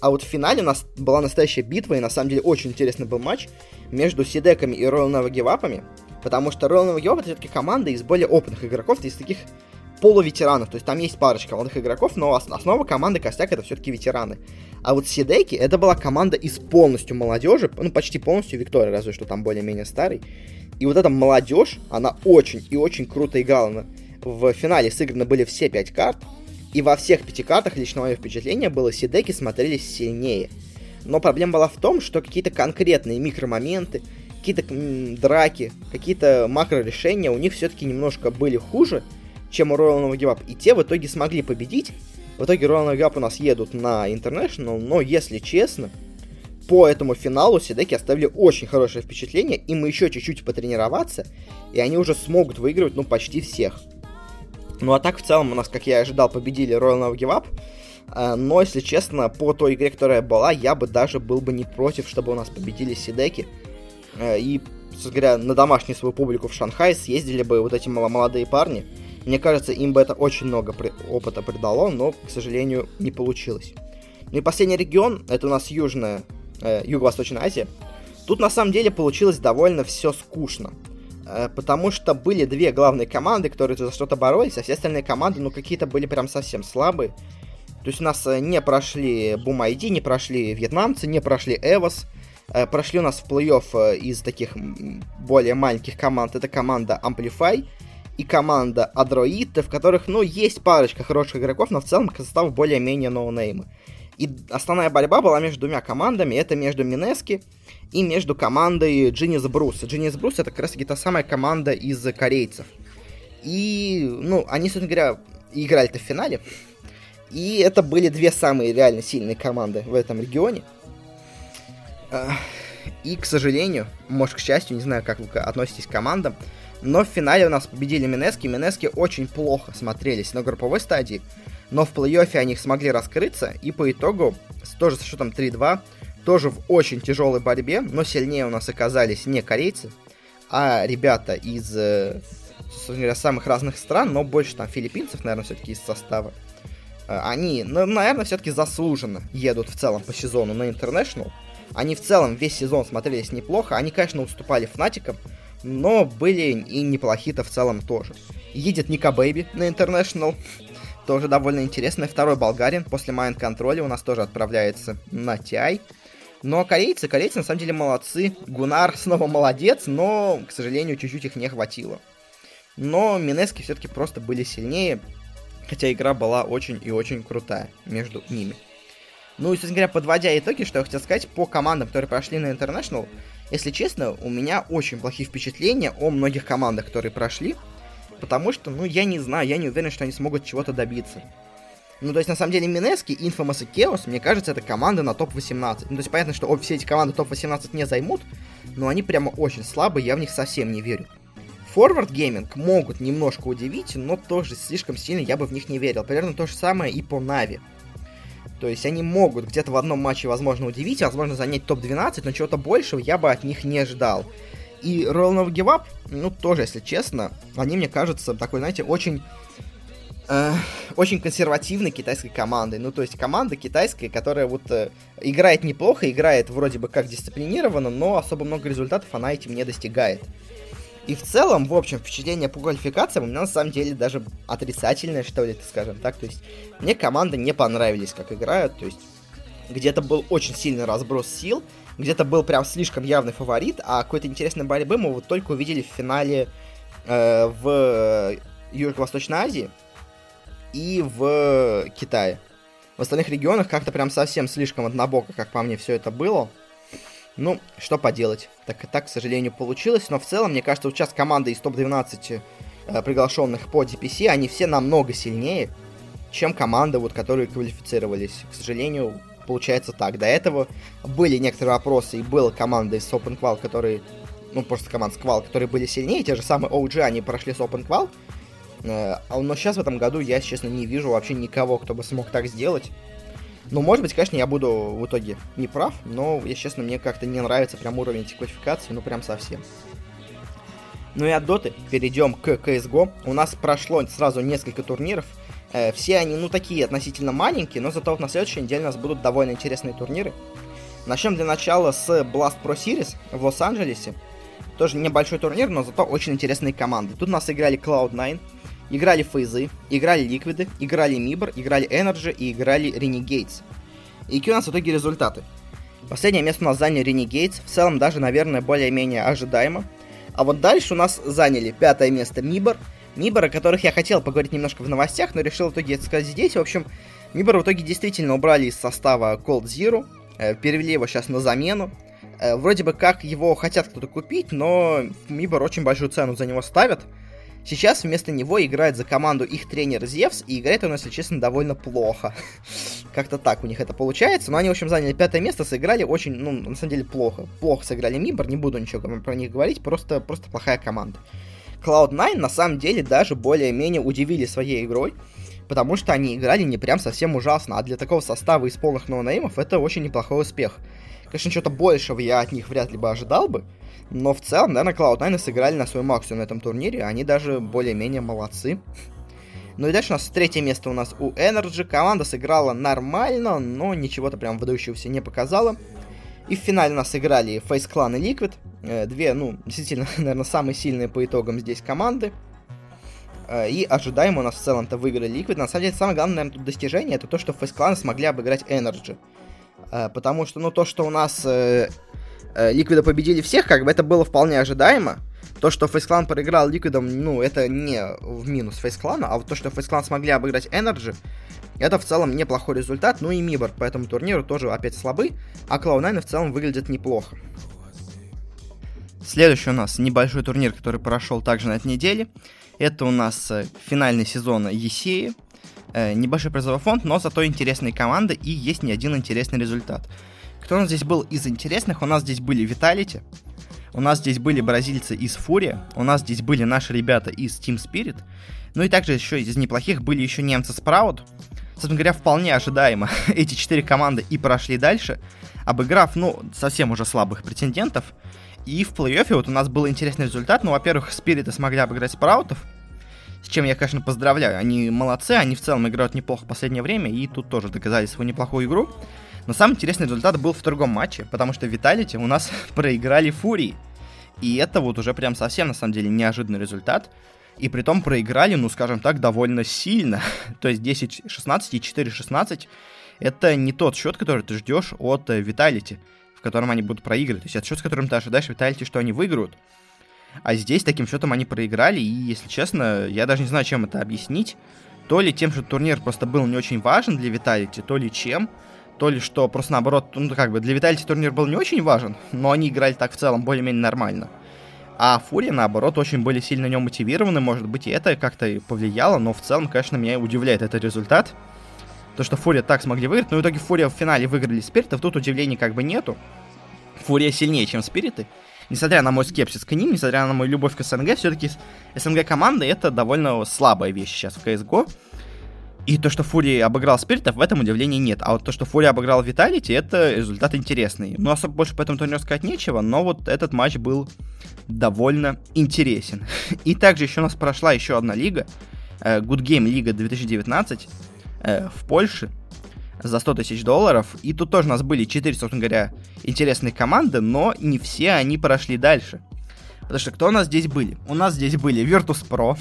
Speaker 1: а вот в финале у нас была настоящая битва, и на самом деле очень интересный был матч между Сидеками и Royal Navagivapами, потому что Royal Navagivap это все-таки команда из более опытных игроков, из таких полуветеранов, то есть там есть парочка молодых игроков, но основа команды костяк это все-таки ветераны. А вот Сидеки, это была команда из полностью молодежи, ну, почти полностью Виктория, разве что там более-менее старый. И вот эта молодежь, она очень и очень круто играла. В финале сыграны были все пять карт, и во всех пяти картах лично мое впечатление было, Сидеки смотрелись сильнее. Но проблема была в том, что какие-то конкретные микромоменты, какие-то драки, какие-то макро-решения у них все-таки немножко были хуже, чем у Royal Nova И те в итоге смогли победить, в итоге Royal Gap у нас едут на International, но если честно, по этому финалу Сидеки оставили очень хорошее впечатление, и мы еще чуть-чуть потренироваться, и они уже смогут выигрывать, ну, почти всех. Ну, а так, в целом, у нас, как я и ожидал, победили Royal No Give Up, э, но, если честно, по той игре, которая была, я бы даже был бы не против, чтобы у нас победили Сидеки, э, и, собственно говоря, на домашнюю свою публику в Шанхай съездили бы вот эти молодые парни, мне кажется, им бы это очень много при- опыта придало, но, к сожалению, не получилось. Ну и последний регион, это у нас Южная, э, Юго-Восточная Азия. Тут на самом деле получилось довольно все скучно. Э, потому что были две главные команды, которые за что-то боролись, а все остальные команды, ну, какие-то были прям совсем слабые. То есть у нас э, не прошли ID, не прошли вьетнамцы, не прошли Эвос. Э, прошли у нас в плей-офф э, из таких более маленьких команд. Это команда Amplify и команда Адроиты, в которых, ну, есть парочка хороших игроков, но в целом состав более-менее ноунеймы. И основная борьба была между двумя командами. Это между Минески и между командой Джинис Брус. Джинис Брус это как раз таки та самая команда из корейцев. И, ну, они, собственно говоря, играли-то в финале. И это были две самые реально сильные команды в этом регионе. И, к сожалению, может, к счастью, не знаю, как вы относитесь к командам, но в финале у нас победили Минески. Минески очень плохо смотрелись на групповой стадии. Но в плей-оффе они смогли раскрыться. И по итогу, тоже со счетом 3-2, тоже в очень тяжелой борьбе. Но сильнее у нас оказались не корейцы, а ребята из э, говоря, самых разных стран, но больше там филиппинцев, наверное, все-таки из состава. Э, они, ну, наверное, все-таки заслуженно едут в целом по сезону на International. Они в целом весь сезон смотрелись неплохо. Они, конечно, уступали Фнатикам, но были и неплохие-то в целом тоже. Едет Ника Бэйби на International, тоже довольно интересно. Второй болгарин после Mind Control у нас тоже отправляется на TI. Но корейцы, корейцы на самом деле молодцы. Гунар (laughs) снова молодец, но, к сожалению, чуть-чуть их не хватило. Но Минески все-таки просто были сильнее, хотя игра была очень и очень крутая между ними. Ну и, собственно говоря, подводя итоги, что я хотел сказать по командам, которые прошли на International, если честно, у меня очень плохие впечатления о многих командах, которые прошли, потому что, ну, я не знаю, я не уверен, что они смогут чего-то добиться. Ну, то есть, на самом деле, Минески, Infamous и Chaos, мне кажется, это команды на топ-18. Ну, то есть, понятно, что все эти команды топ-18 не займут, но они прямо очень слабые, я в них совсем не верю. Forward Gaming могут немножко удивить, но тоже слишком сильно я бы в них не верил. Примерно то же самое и по Нави. То есть они могут где-то в одном матче, возможно, удивить, возможно, занять топ-12, но чего-то большего я бы от них не ждал. И Royal No Give Up, ну, тоже, если честно, они, мне кажется, такой, знаете, очень... Э, очень консервативной китайской командой. Ну, то есть команда китайская, которая вот э, играет неплохо, играет вроде бы как дисциплинированно, но особо много результатов она этим не достигает. И в целом, в общем, впечатление по квалификациям у меня на самом деле даже отрицательное, что ли, скажем так. То есть мне команды не понравились, как играют. То есть где-то был очень сильный разброс сил, где-то был прям слишком явный фаворит, а какой-то интересной борьбы мы вот только увидели в финале э, в Юго-Восточной Азии и в Китае. В остальных регионах как-то прям совсем слишком однобоко, как по мне, все это было. Ну, что поделать. Так и так, к сожалению, получилось. Но в целом, мне кажется, вот сейчас команды из топ-12 э, приглашенных по DPC, они все намного сильнее, чем команды, вот, которые квалифицировались. К сожалению, получается так. До этого были некоторые вопросы, и была команда из Open Qual, которые, ну, просто команд Squall, которые были сильнее. Те же самые OG, они прошли с Open Qual. Э, но сейчас в этом году я, честно, не вижу вообще никого, кто бы смог так сделать. Ну, может быть, конечно, я буду в итоге не прав, но, если честно, мне как-то не нравится прям уровень этих квалификаций, ну, прям совсем. Ну и от доты перейдем к CSGO. У нас прошло сразу несколько турниров. Э, все они, ну, такие относительно маленькие, но зато на следующей неделе у нас будут довольно интересные турниры. Начнем для начала с Blast Pro Series в Лос-Анджелесе. Тоже небольшой турнир, но зато очень интересные команды. Тут у нас играли Cloud9, Играли Фейзы, играли Ликвиды, играли Мибор, играли Energy и играли Renegades. И какие у нас в итоге результаты? Последнее место у нас заняли Renegades, в целом даже, наверное, более-менее ожидаемо. А вот дальше у нас заняли пятое место Мибор, Мибор, о которых я хотел поговорить немножко в новостях, но решил в итоге это сказать здесь. В общем, Мибор в итоге действительно убрали из состава Cold Zero, э, перевели его сейчас на замену. Э, вроде бы как его хотят кто-то купить, но Мибор очень большую цену за него ставят. Сейчас вместо него играет за команду их тренер Зевс, и играет он, если честно, довольно плохо. (laughs) Как-то так у них это получается. Но они, в общем, заняли пятое место, сыграли очень, ну, на самом деле, плохо. Плохо сыграли Мибор, не буду ничего про них говорить, просто, просто плохая команда. Cloud9 на самом деле даже более-менее удивили своей игрой, потому что они играли не прям совсем ужасно, а для такого состава из полных ноунеймов это очень неплохой успех. Конечно, что-то большего я от них вряд ли бы ожидал бы, но в целом, да, на Cloud9 сыграли на свой максимум на этом турнире, они даже более-менее молодцы. Ну и дальше у нас третье место у нас у Energy. Команда сыграла нормально, но ничего-то прям выдающегося не показала. И в финале у нас сыграли Face Clan и Liquid. Э, две, ну, действительно, (laughs) наверное, самые сильные по итогам здесь команды. Э, и ожидаемо у нас в целом-то выиграли Liquid. На самом деле, самое главное, наверное, тут достижение, это то, что Face Clan смогли обыграть Energy. Э, потому что, ну, то, что у нас э, Ликвида победили всех, как бы это было вполне ожидаемо. То, что Фейсклан проиграл Ликвидом, ну, это не в минус Фейсклана, а вот то, что Фейсклан смогли обыграть Energy, это в целом неплохой результат. Ну и Мибор по этому турниру тоже опять слабы, а Cloud9 в целом выглядит неплохо. Следующий у нас небольшой турнир, который прошел также на этой неделе. Это у нас э, финальный сезон Есеи. Э, небольшой призовой фонд, но зато интересные команды и есть не один интересный результат. Кто у нас здесь был из интересных? У нас здесь были Виталити, у нас здесь были бразильцы из Фурия, у нас здесь были наши ребята из Team Spirit, ну и также еще из неплохих были еще немцы Sprout. Собственно говоря, вполне ожидаемо (laughs) эти четыре команды и прошли дальше, обыграв, ну, совсем уже слабых претендентов. И в плей-оффе вот у нас был интересный результат. Ну, во-первых, Спириты смогли обыграть Спраутов, с чем я, конечно, поздравляю. Они молодцы, они в целом играют неплохо в последнее время, и тут тоже доказали свою неплохую игру. Но самый интересный результат был в другом матче, потому что Виталити у нас (laughs) проиграли Фурии. И это вот уже прям совсем, на самом деле, неожиданный результат. И при том проиграли, ну, скажем так, довольно сильно. (laughs) То есть 10-16 и 4-16 это не тот счет, который ты ждешь от Виталити, в котором они будут проигрывать. То есть это счет, с которым ты ожидаешь Виталити, что они выиграют. А здесь таким счетом они проиграли, и, если честно, я даже не знаю, чем это объяснить. То ли тем, что турнир просто был не очень важен для Виталити, то ли чем то ли что просто наоборот, ну как бы для Виталити турнир был не очень важен, но они играли так в целом более-менее нормально. А Фурия, наоборот, очень были сильно нем мотивированы, может быть, и это как-то и повлияло, но в целом, конечно, меня удивляет этот результат. То, что Фурия так смогли выиграть, но в итоге Фурия в финале выиграли Спиритов, тут удивлений как бы нету. Фурия сильнее, чем Спириты. Несмотря на мой скепсис к ним, несмотря на мою любовь к СНГ, все-таки СНГ команда это довольно слабая вещь сейчас в CSGO. И то, что Фури обыграл Спиритов, в этом удивления нет. А вот то, что Фури обыграл Виталити, это результат интересный. Ну, особо больше по этому турниру сказать нечего, но вот этот матч был довольно интересен. (laughs) И также еще у нас прошла еще одна лига, э, Good Game Лига 2019 э, в Польше за 100 тысяч долларов. И тут тоже у нас были 4, собственно говоря, интересные команды, но не все они прошли дальше. Потому что кто у нас здесь были? У нас здесь были Virtus.pro,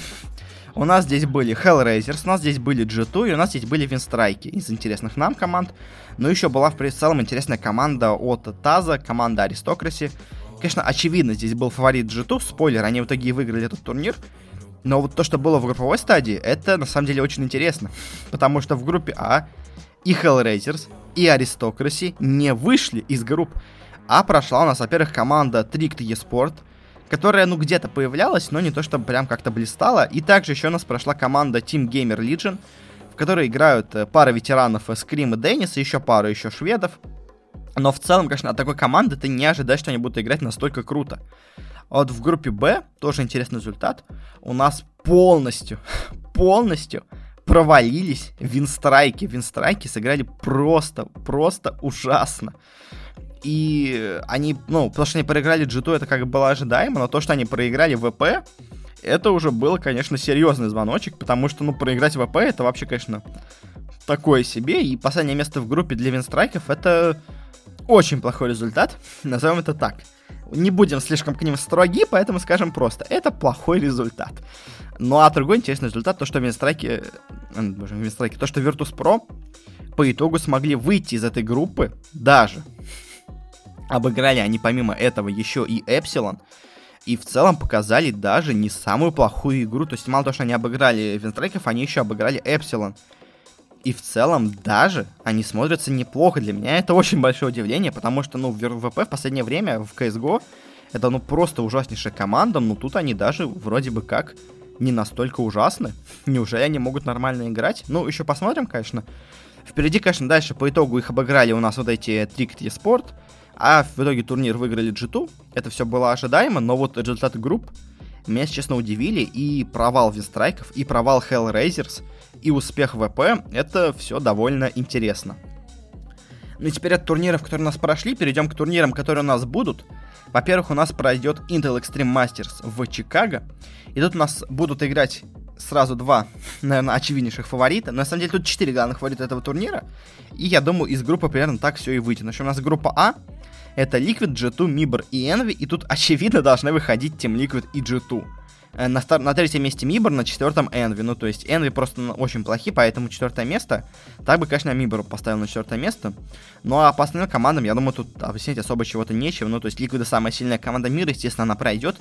Speaker 1: У нас здесь были Hellraisers, у нас здесь были G2, и у нас здесь были Винстрайки из интересных нам команд. Но еще была в целом интересная команда от Таза, команда Аристокраси. Конечно, очевидно, здесь был фаворит G2, спойлер, они в итоге и выиграли этот турнир. Но вот то, что было в групповой стадии, это на самом деле очень интересно. Потому что в группе А и Hellraisers, и Аристокраси не вышли из групп. А прошла у нас, во-первых, команда Tricked eSport, которая, ну, где-то появлялась, но не то, чтобы прям как-то блистала. И также еще у нас прошла команда Team Gamer Legion, в которой играют э, пара ветеранов Скрим и Деннис, и еще пара еще шведов. Но в целом, конечно, от такой команды ты не ожидаешь, что они будут играть настолько круто. А вот в группе Б, тоже интересный результат, у нас полностью, (laughs) полностью провалились винстрайки. Винстрайки сыграли просто, просто ужасно. И они, ну, потому что они проиграли g это как бы было ожидаемо, но то, что они проиграли ВП, это уже было, конечно, серьезный звоночек, потому что, ну, проиграть ВП, это вообще, конечно, такое себе. И последнее место в группе для винстрайков это очень плохой результат, (laughs) назовем это так. Не будем слишком к ним строги, поэтому скажем просто, это плохой результат. Ну а другой интересный результат, то что Винстрайки, э, боже, Винстрайки, то что Virtus.pro по итогу смогли выйти из этой группы даже. Обыграли они помимо этого еще и Эпсилон. И в целом показали даже не самую плохую игру. То есть мало того, что они обыграли Винстрайков, они еще обыграли Эпсилон. И в целом даже они смотрятся неплохо. Для меня это (laughs) очень большое удивление, потому что, ну, в ВП в последнее время в CSGO это, ну, просто ужаснейшая команда, но тут они даже вроде бы как не настолько ужасны. (laughs) Неужели они могут нормально играть? Ну, еще посмотрим, конечно. Впереди, конечно, дальше по итогу их обыграли у нас вот эти Tricked eSport, а в итоге турнир выиграли G2. Это все было ожидаемо, но вот результаты групп меня, честно, удивили. И провал Винстрайков, и провал Hellraisers — и успех ВП, это все довольно интересно. Ну и теперь от турниров, которые у нас прошли, перейдем к турнирам, которые у нас будут. Во-первых, у нас пройдет Intel Extreme Masters в Чикаго. И тут у нас будут играть сразу два, (laughs) наверное, очевиднейших фаворита. Но на самом деле тут четыре главных фаворита этого турнира. И я думаю, из группы примерно так все и выйдет. Значит, у нас группа А. Это Liquid, G2, Mibor и Envy. И тут, очевидно, должны выходить Team Liquid и G2. Э, на, стар- на третьем месте Мибор, на четвертом Энви. Ну, то есть Энви просто ну, очень плохи, поэтому четвертое место. Так бы, конечно, Мибор поставил на четвертое место. Ну, а по остальным командам, я думаю, тут объяснить особо чего-то нечего. Ну, то есть Ликвида самая сильная команда мира, естественно, она пройдет.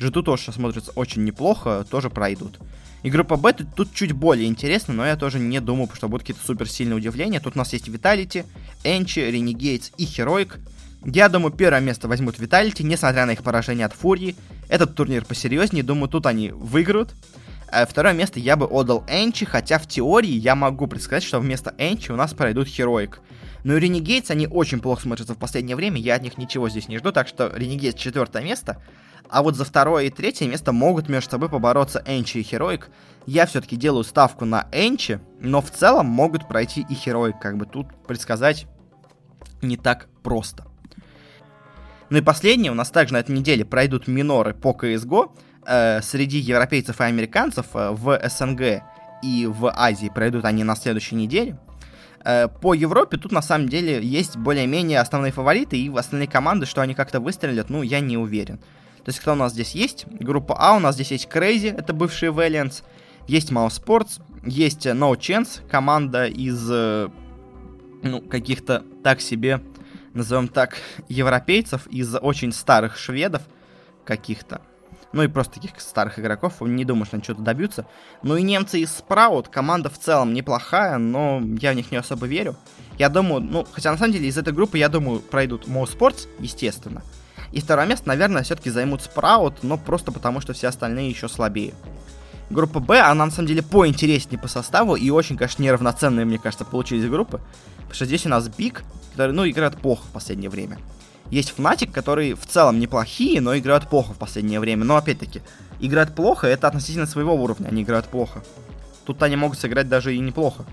Speaker 1: G2 тоже смотрится очень неплохо, тоже пройдут. И группа Б тут, тут чуть более интересно, но я тоже не думаю, что будут какие-то суперсильные удивления. Тут у нас есть Vitality, Энчи, Renegades и Heroic. Я думаю, первое место возьмут Vitality, несмотря на их поражение от Фурии. Этот турнир посерьезнее, думаю, тут они выиграют. А второе место я бы отдал Энчи, хотя в теории я могу предсказать, что вместо Энчи у нас пройдут Хероик. Но и Renegades, они очень плохо смотрятся в последнее время, я от них ничего здесь не жду, так что Renegades четвертое место. А вот за второе и третье место могут между собой побороться Энчи и Хероик. Я все-таки делаю ставку на Энчи, но в целом могут пройти и Хероик, как бы тут предсказать не так просто. Ну и последнее, у нас также на этой неделе пройдут миноры по CSGO. Э, среди европейцев и американцев э, в СНГ и в Азии пройдут они на следующей неделе. Э, по Европе тут на самом деле есть более-менее основные фавориты и остальные команды, что они как-то выстрелят, ну, я не уверен. То есть кто у нас здесь есть? Группа А, у нас здесь есть Crazy, это бывшие Valiants, есть Mouse Sports, есть No Chance, команда из, э, ну, каких-то так себе назовем так, европейцев из очень старых шведов каких-то. Ну и просто таких старых игроков, не думаю, что они что-то добьются. Ну и немцы из Спраут, команда в целом неплохая, но я в них не особо верю. Я думаю, ну, хотя на самом деле из этой группы, я думаю, пройдут Mo Sports, естественно. И второе место, наверное, все-таки займут Спраут, но просто потому, что все остальные еще слабее. Группа Б, она на самом деле поинтереснее по составу и очень, конечно, неравноценные, мне кажется, получились группы. Потому что здесь у нас Биг, который, ну, играет плохо в последнее время. Есть Fnatic, которые в целом неплохие, но играют плохо в последнее время. Но, опять-таки, играть плохо — это относительно своего уровня, они играют плохо. Тут они могут сыграть даже и неплохо.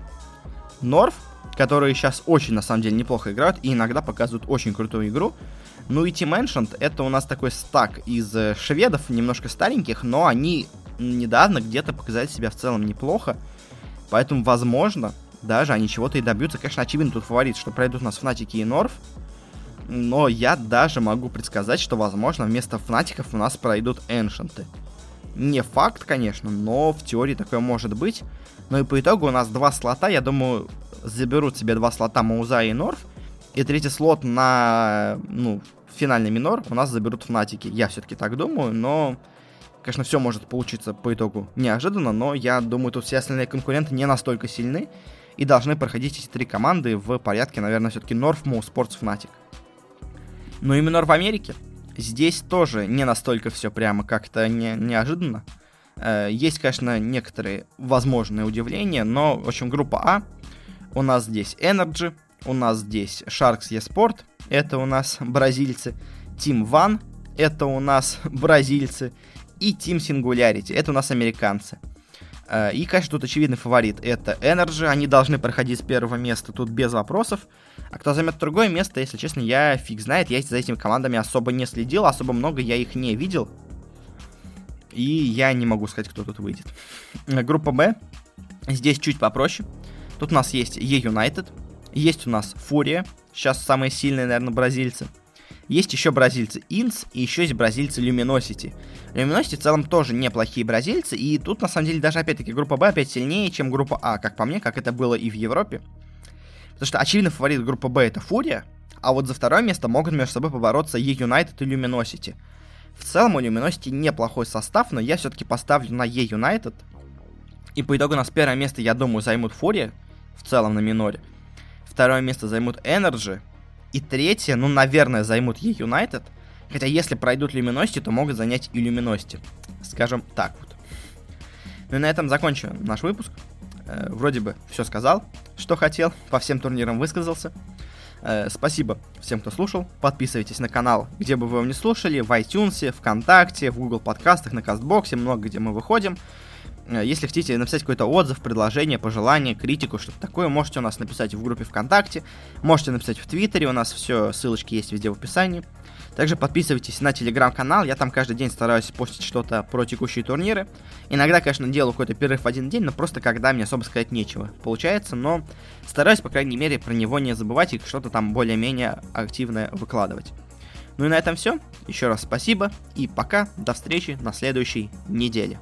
Speaker 1: Норф, которые сейчас очень, на самом деле, неплохо играют и иногда показывают очень крутую игру. Ну и Team Ancient — это у нас такой стак из э, шведов, немножко стареньких, но они недавно где-то показали себя в целом неплохо. Поэтому, возможно, даже они чего-то и добьются. Конечно, очевидно тут фаворит, что пройдут у нас Фнатики и Норф. Но я даже могу предсказать, что, возможно, вместо Фнатиков у нас пройдут Эншенты. Не факт, конечно, но в теории такое может быть. Ну и по итогу у нас два слота, я думаю, заберут себе два слота Мауза и Норф. И третий слот на, ну, финальный минор у нас заберут Фнатики. Я все-таки так думаю, но, конечно, все может получиться по итогу неожиданно, но я думаю, тут все остальные конкуренты не настолько сильны и должны проходить эти три команды в порядке, наверное, все-таки Норф, Спортс, Фнатик. Ну и минор в Америке. Здесь тоже не настолько все прямо как-то не, неожиданно. Э, есть, конечно, некоторые возможные удивления, но, в общем, группа А. У нас здесь Energy, у нас здесь Sharks eSport, это у нас бразильцы. Team One, это у нас (laughs) бразильцы. И Team Singularity, это у нас американцы. Э, и, конечно, тут очевидный фаворит. Это Energy. Они должны проходить с первого места тут без вопросов. А кто займет другое место, если честно, я фиг знает. Я за этими командами особо не следил. Особо много я их не видел. И я не могу сказать, кто тут выйдет. Э, группа Б. Здесь чуть попроще. Тут у нас есть E-United. Есть у нас Фурия. Сейчас самые сильные, наверное, бразильцы. Есть еще бразильцы Инс и еще есть бразильцы Luminosity. Luminosity в целом тоже неплохие бразильцы, и тут на самом деле даже опять-таки группа Б опять сильнее, чем группа А, как по мне, как это было и в Европе. Потому что очевидно фаворит группы Б это Фурия, а вот за второе место могут между собой побороться E-United и Luminosity. В целом у Luminosity неплохой состав, но я все-таки поставлю на E-United. И по итогу у нас первое место, я думаю, займут Фурия, в целом на миноре. Второе место займут Energy, и третье, ну, наверное, займут ей Юнайтед. Хотя если пройдут Люминости, то могут занять и Люминости. Скажем так вот. Ну и на этом закончим наш выпуск. Э, вроде бы все сказал, что хотел, по всем турнирам высказался. Э, спасибо всем, кто слушал. Подписывайтесь на канал, где бы вы его не слушали, в iTunes, ВКонтакте, в Google подкастах, на Кастбоксе, много где мы выходим. Э, если хотите написать какой-то отзыв, предложение, пожелание, критику, что-то такое, можете у нас написать в группе ВКонтакте, можете написать в Твиттере, у нас все, ссылочки есть везде в описании. Также подписывайтесь на телеграм-канал, я там каждый день стараюсь постить что-то про текущие турниры. Иногда, конечно, делаю какой-то перерыв в один день, но просто когда мне особо сказать нечего получается, но стараюсь, по крайней мере, про него не забывать и что-то там более-менее активное выкладывать. Ну и на этом все. Еще раз спасибо и пока. До встречи на следующей неделе.